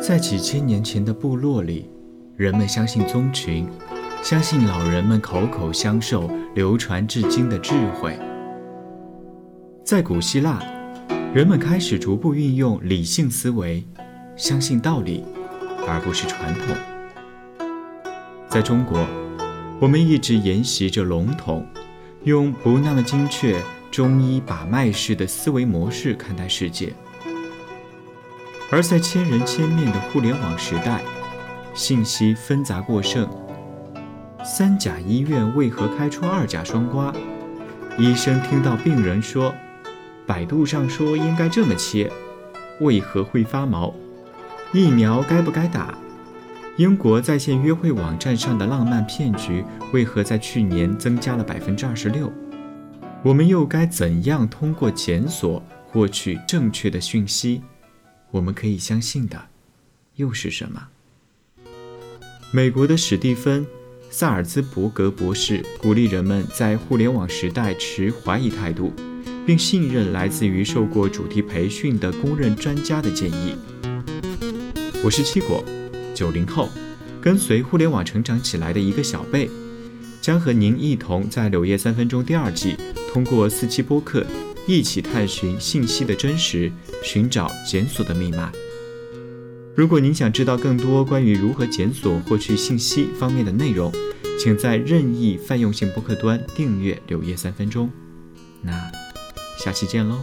在几千年前的部落里，人们相信宗群，相信老人们口口相授、流传至今的智慧。在古希腊，人们开始逐步运用理性思维，相信道理，而不是传统。在中国，我们一直沿袭着笼统、用不那么精确、中医把脉式的思维模式看待世界。而在千人千面的互联网时代，信息纷杂过剩，三甲医院为何开出二甲双胍？医生听到病人说。百度上说应该这么切，为何会发毛？疫苗该不该打？英国在线约会网站上的浪漫骗局为何在去年增加了百分之二十六？我们又该怎样通过检索获取正确的讯息？我们可以相信的又是什么？美国的史蒂芬·萨尔兹伯格博士鼓励人们在互联网时代持怀疑态度。并信任来自于受过主题培训的公认专家的建议。我是七果，九零后，跟随互联网成长起来的一个小辈，将和您一同在《柳叶三分钟》第二季，通过四期播客，一起探寻信息的真实，寻找检索的密码。如果您想知道更多关于如何检索获取信息方面的内容，请在任意泛用性播客端订阅《柳叶三分钟》。那。下期见喽。